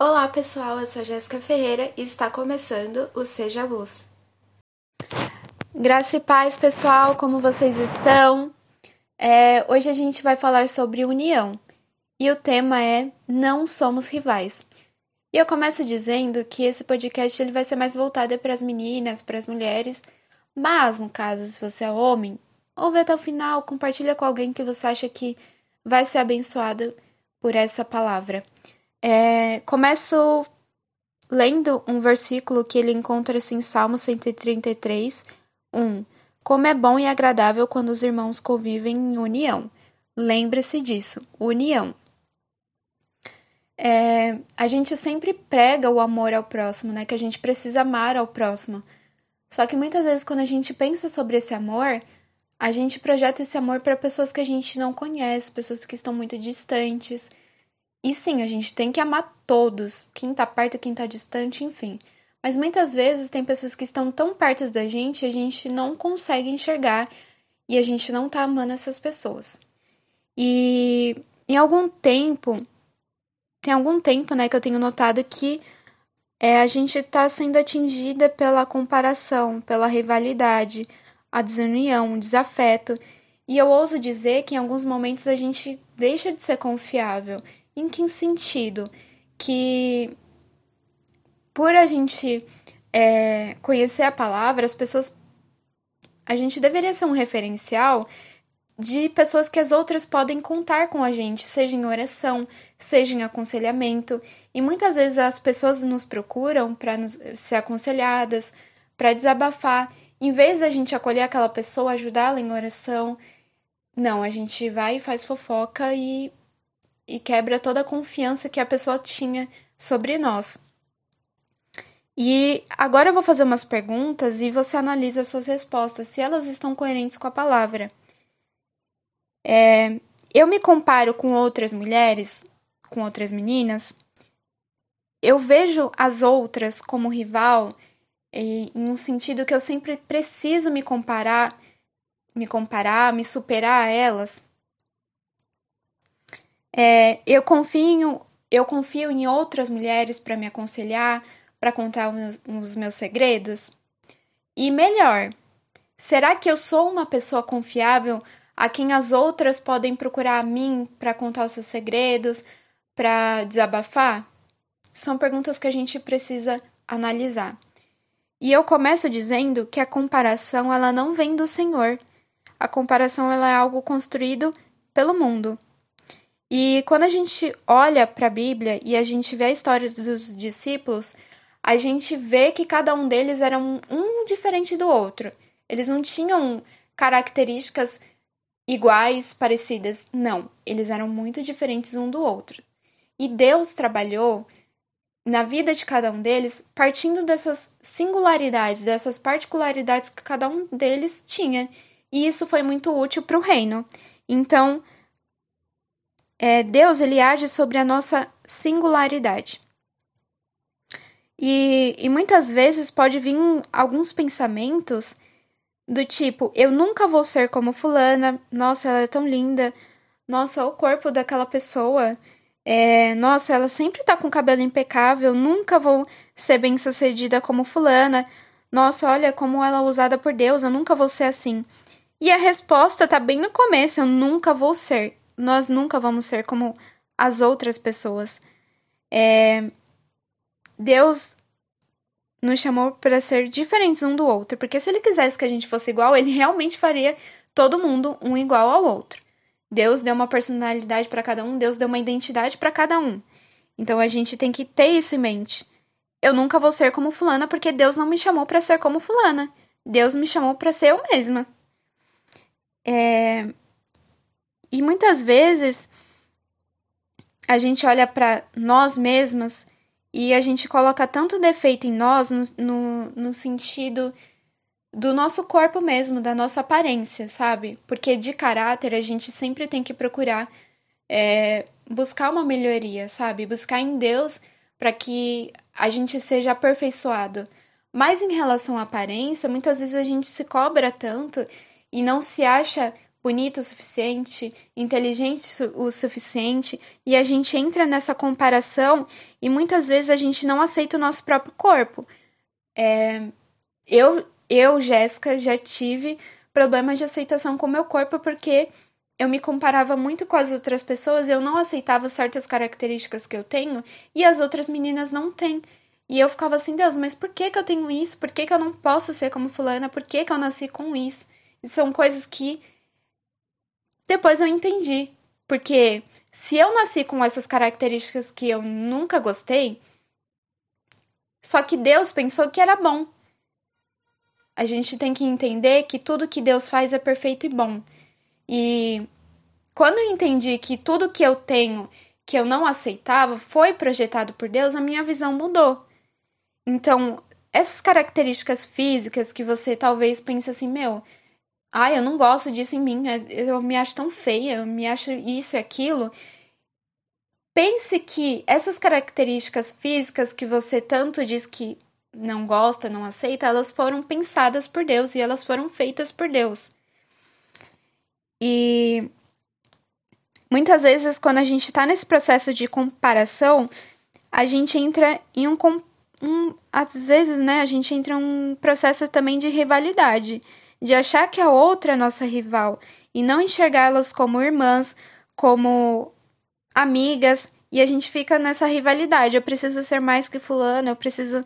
Olá pessoal, eu sou Jéssica Ferreira e está começando o Seja Luz. Graça e paz, pessoal, como vocês estão? É, hoje a gente vai falar sobre união e o tema é Não Somos Rivais. E eu começo dizendo que esse podcast ele vai ser mais voltado para as meninas, para as mulheres, mas no caso, se você é homem, ouve até o final, compartilha com alguém que você acha que vai ser abençoado por essa palavra. É, começo lendo um versículo que ele encontra-se em Salmo 133, 1. Como é bom e agradável quando os irmãos convivem em união. Lembre-se disso, união. É, a gente sempre prega o amor ao próximo, né? Que a gente precisa amar ao próximo. Só que muitas vezes, quando a gente pensa sobre esse amor, a gente projeta esse amor para pessoas que a gente não conhece, pessoas que estão muito distantes. E sim, a gente tem que amar todos, quem tá perto, quem tá distante, enfim. Mas muitas vezes tem pessoas que estão tão perto da gente e a gente não consegue enxergar e a gente não tá amando essas pessoas. E em algum tempo, tem algum tempo, né, que eu tenho notado que é, a gente tá sendo atingida pela comparação, pela rivalidade, a desunião, o desafeto. E eu ouso dizer que em alguns momentos a gente deixa de ser confiável em que sentido? Que por a gente é, conhecer a palavra, as pessoas. A gente deveria ser um referencial de pessoas que as outras podem contar com a gente, seja em oração, seja em aconselhamento. E muitas vezes as pessoas nos procuram para ser aconselhadas, para desabafar. Em vez da gente acolher aquela pessoa, ajudá-la em oração, não, a gente vai e faz fofoca e e quebra toda a confiança que a pessoa tinha sobre nós. E agora eu vou fazer umas perguntas e você analisa as suas respostas, se elas estão coerentes com a palavra. É, eu me comparo com outras mulheres, com outras meninas. Eu vejo as outras como rival em um sentido que eu sempre preciso me comparar, me comparar, me superar a elas. É, eu confio, eu confio em outras mulheres para me aconselhar, para contar os meus, os meus segredos. E melhor, será que eu sou uma pessoa confiável a quem as outras podem procurar a mim para contar os seus segredos, para desabafar? São perguntas que a gente precisa analisar. E eu começo dizendo que a comparação ela não vem do Senhor. A comparação ela é algo construído pelo mundo. E quando a gente olha para a Bíblia e a gente vê a história dos discípulos, a gente vê que cada um deles era um, um diferente do outro. Eles não tinham características iguais, parecidas. Não, eles eram muito diferentes um do outro. E Deus trabalhou na vida de cada um deles partindo dessas singularidades, dessas particularidades que cada um deles tinha. E isso foi muito útil para o reino. Então, é, Deus ele age sobre a nossa singularidade. E, e muitas vezes pode vir alguns pensamentos do tipo: eu nunca vou ser como Fulana, nossa, ela é tão linda, nossa, o corpo daquela pessoa, é, nossa, ela sempre tá com cabelo impecável, nunca vou ser bem sucedida como Fulana, nossa, olha como ela é usada por Deus, eu nunca vou ser assim. E a resposta tá bem no começo: eu nunca vou ser nós nunca vamos ser como as outras pessoas. É, Deus nos chamou para ser diferentes um do outro, porque se ele quisesse que a gente fosse igual, ele realmente faria todo mundo um igual ao outro. Deus deu uma personalidade para cada um, Deus deu uma identidade para cada um. Então a gente tem que ter isso em mente. Eu nunca vou ser como fulana porque Deus não me chamou para ser como fulana. Deus me chamou para ser eu mesma. É, e muitas vezes a gente olha para nós mesmos e a gente coloca tanto defeito em nós no, no, no, sentido do nosso corpo mesmo, da nossa aparência, sabe? Porque de caráter a gente sempre tem que procurar é, buscar uma melhoria, sabe? Buscar em Deus para que a gente seja aperfeiçoado. Mas em relação à aparência, muitas vezes a gente se cobra tanto e não se acha bonita o suficiente, inteligente o suficiente, e a gente entra nessa comparação e muitas vezes a gente não aceita o nosso próprio corpo. É, eu, eu, Jéssica, já tive problemas de aceitação com o meu corpo porque eu me comparava muito com as outras pessoas, eu não aceitava certas características que eu tenho e as outras meninas não têm. E eu ficava assim, Deus, mas por que, que eu tenho isso? Por que, que eu não posso ser como fulana? Por que, que eu nasci com isso? E são coisas que depois eu entendi. Porque se eu nasci com essas características que eu nunca gostei, só que Deus pensou que era bom. A gente tem que entender que tudo que Deus faz é perfeito e bom. E quando eu entendi que tudo que eu tenho que eu não aceitava foi projetado por Deus, a minha visão mudou. Então, essas características físicas que você talvez pense assim, meu, ai, eu não gosto disso em mim, né? eu me acho tão feia, eu me acho isso e aquilo. Pense que essas características físicas que você tanto diz que não gosta, não aceita, elas foram pensadas por Deus e elas foram feitas por Deus. E muitas vezes, quando a gente está nesse processo de comparação, a gente entra em um, um, às vezes, né, a gente entra em um processo também de rivalidade, de achar que a outra é nossa rival e não enxergá-las como irmãs, como amigas, e a gente fica nessa rivalidade. Eu preciso ser mais que fulano, eu preciso,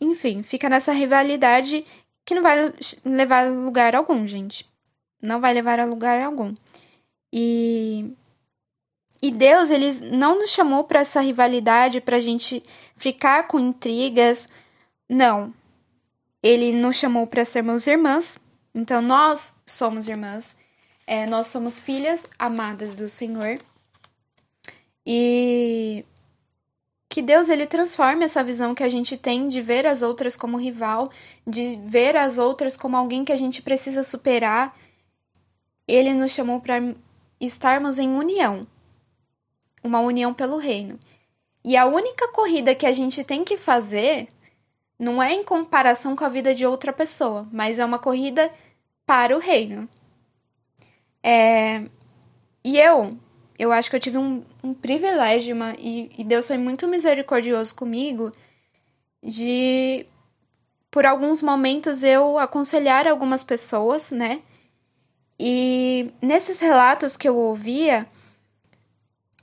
enfim, fica nessa rivalidade que não vai levar a lugar algum, gente. Não vai levar a lugar algum. E e Deus, ele não nos chamou para essa rivalidade, para a gente ficar com intrigas. Não. Ele nos chamou para sermos irmãs. Então, nós somos irmãs. É, nós somos filhas amadas do Senhor. E que Deus ele transforme essa visão que a gente tem de ver as outras como rival, de ver as outras como alguém que a gente precisa superar. Ele nos chamou para estarmos em união uma união pelo reino. E a única corrida que a gente tem que fazer não é em comparação com a vida de outra pessoa, mas é uma corrida para o reino. É... E eu, eu acho que eu tive um, um privilégio, uma, e, e Deus foi muito misericordioso comigo, de, por alguns momentos, eu aconselhar algumas pessoas, né? E nesses relatos que eu ouvia,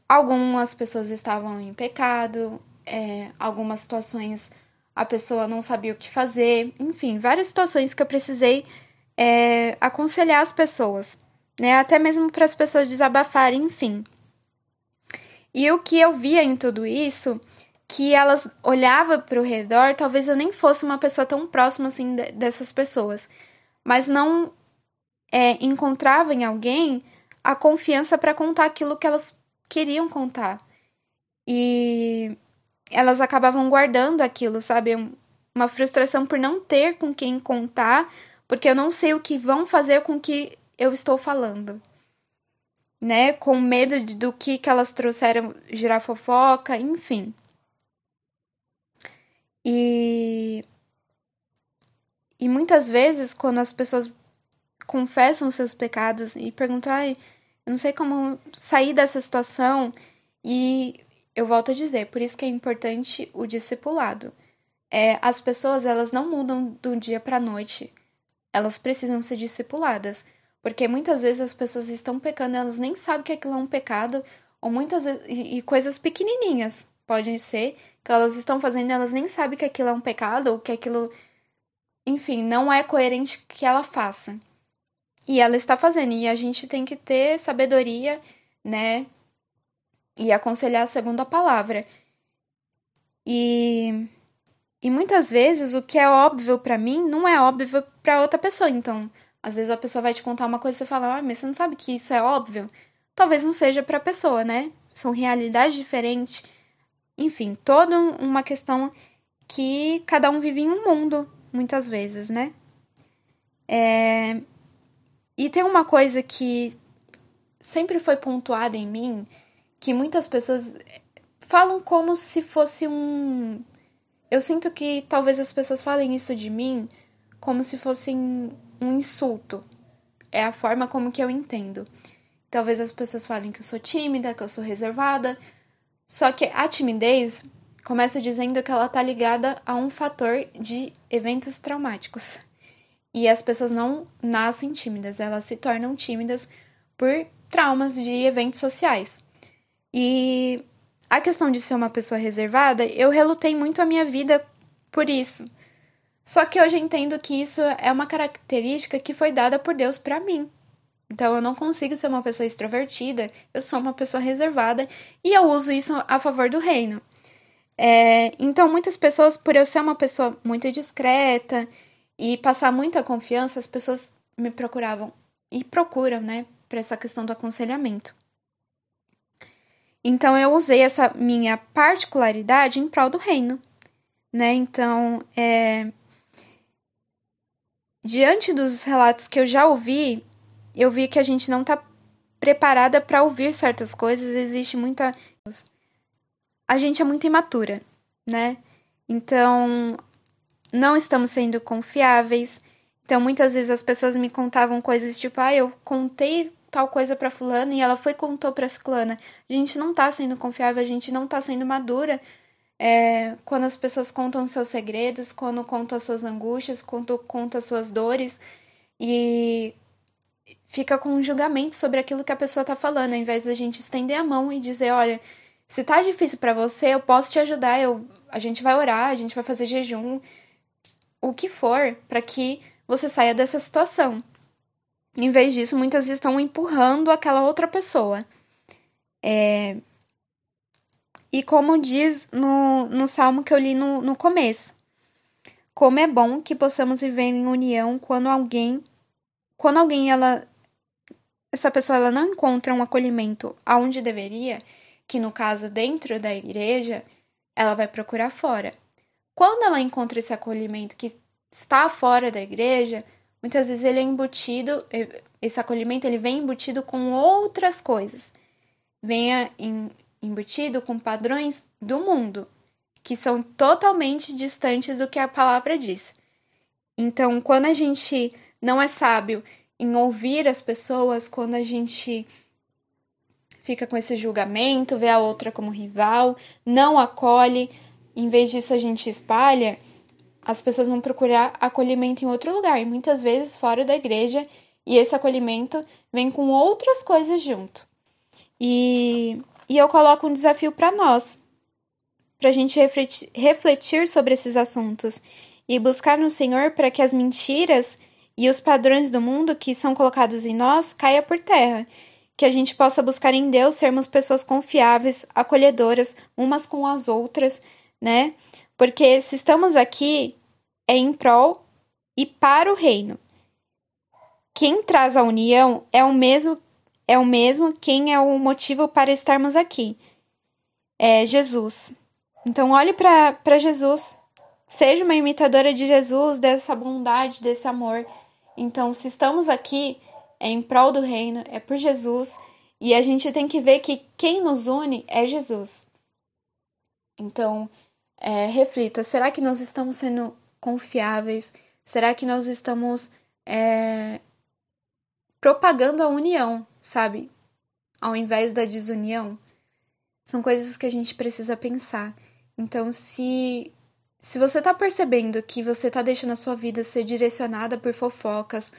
Algumas pessoas estavam em pecado, é, algumas situações a pessoa não sabia o que fazer, enfim, várias situações que eu precisei é, aconselhar as pessoas, né? Até mesmo para as pessoas desabafarem, enfim. E o que eu via em tudo isso, que elas olhavam para o redor, talvez eu nem fosse uma pessoa tão próxima assim dessas pessoas, mas não é, encontrava em alguém a confiança para contar aquilo que elas queriam contar. E elas acabavam guardando aquilo, sabe? Uma frustração por não ter com quem contar, porque eu não sei o que vão fazer com o que eu estou falando. Né? Com medo de, do que, que elas trouxeram, girar fofoca, enfim. E. E muitas vezes, quando as pessoas confessam seus pecados e perguntam, ai, eu não sei como sair dessa situação e eu volto a dizer, por isso que é importante o discipulado. É, as pessoas elas não mudam do dia para a noite. Elas precisam ser discipuladas, porque muitas vezes as pessoas estão pecando, elas nem sabem que aquilo é um pecado, ou muitas e, e coisas pequenininhas podem ser que elas estão fazendo, elas nem sabem que aquilo é um pecado ou que aquilo enfim, não é coerente que ela faça. E ela está fazendo. E a gente tem que ter sabedoria, né? E aconselhar segundo a palavra. E, e muitas vezes o que é óbvio para mim não é óbvio para outra pessoa. Então, às vezes a pessoa vai te contar uma coisa e você fala, ah, mas você não sabe que isso é óbvio? Talvez não seja para a pessoa, né? São realidades diferentes. Enfim, toda uma questão que cada um vive em um mundo, muitas vezes, né? É, e tem uma coisa que sempre foi pontuada em mim, que muitas pessoas falam como se fosse um. Eu sinto que talvez as pessoas falem isso de mim como se fosse um insulto. é a forma como que eu entendo. Talvez as pessoas falem que eu sou tímida, que eu sou reservada. Só que a timidez começa dizendo que ela tá ligada a um fator de eventos traumáticos. E as pessoas não nascem tímidas, elas se tornam tímidas por traumas de eventos sociais. E a questão de ser uma pessoa reservada, eu relutei muito a minha vida por isso. Só que hoje entendo que isso é uma característica que foi dada por Deus para mim. Então eu não consigo ser uma pessoa extrovertida, eu sou uma pessoa reservada e eu uso isso a favor do reino. É, então, muitas pessoas, por eu ser uma pessoa muito discreta e passar muita confiança, as pessoas me procuravam e procuram, né, para essa questão do aconselhamento. Então, eu usei essa minha particularidade em prol do reino, né? Então, é... diante dos relatos que eu já ouvi, eu vi que a gente não está preparada para ouvir certas coisas, existe muita a gente é muito imatura, né? Então, não estamos sendo confiáveis. Então, muitas vezes as pessoas me contavam coisas tipo, ah, eu contei tal coisa para fulana e ela foi e contou para ciclana. A gente não tá sendo confiável, a gente não tá sendo madura. É, quando as pessoas contam seus segredos, quando contam as suas angústias, quando contam as suas dores e fica com um julgamento sobre aquilo que a pessoa tá falando, ao invés da gente estender a mão e dizer, olha, se tá difícil para você, eu posso te ajudar. Eu, a gente vai orar, a gente vai fazer jejum, o que for, para que você saia dessa situação. Em vez disso, muitas vezes estão empurrando aquela outra pessoa. É... E como diz no, no salmo que eu li no, no começo, como é bom que possamos viver em união quando alguém, quando alguém ela, essa pessoa ela não encontra um acolhimento aonde deveria, que no caso dentro da igreja, ela vai procurar fora. Quando ela encontra esse acolhimento que está fora da igreja, muitas vezes ele é embutido, esse acolhimento ele vem embutido com outras coisas. Venha embutido com padrões do mundo, que são totalmente distantes do que a palavra diz. Então, quando a gente não é sábio em ouvir as pessoas, quando a gente fica com esse julgamento, vê a outra como rival, não acolhe, em vez disso a gente espalha, as pessoas vão procurar acolhimento em outro lugar, muitas vezes fora da igreja, e esse acolhimento vem com outras coisas junto. E, e eu coloco um desafio para nós, para a gente refletir, refletir sobre esses assuntos e buscar no Senhor para que as mentiras e os padrões do mundo que são colocados em nós caia por terra que a gente possa buscar em Deus sermos pessoas confiáveis, acolhedoras, umas com as outras, né? Porque se estamos aqui é em prol e para o reino. Quem traz a união é o mesmo é o mesmo quem é o motivo para estarmos aqui. É Jesus. Então olhe para Jesus. Seja uma imitadora de Jesus, dessa bondade, desse amor. Então, se estamos aqui, é em prol do reino, é por Jesus, e a gente tem que ver que quem nos une é Jesus. Então, é, reflita: será que nós estamos sendo confiáveis? Será que nós estamos é, propagando a união, sabe? Ao invés da desunião? São coisas que a gente precisa pensar. Então, se se você tá percebendo que você tá deixando a sua vida ser direcionada por fofocas,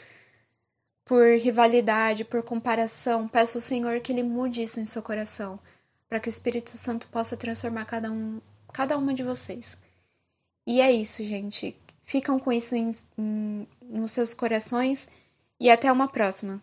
por rivalidade, por comparação, peço ao Senhor que Ele mude isso em seu coração, para que o Espírito Santo possa transformar cada um, cada uma de vocês. E é isso, gente. Ficam com isso em, em, nos seus corações e até uma próxima.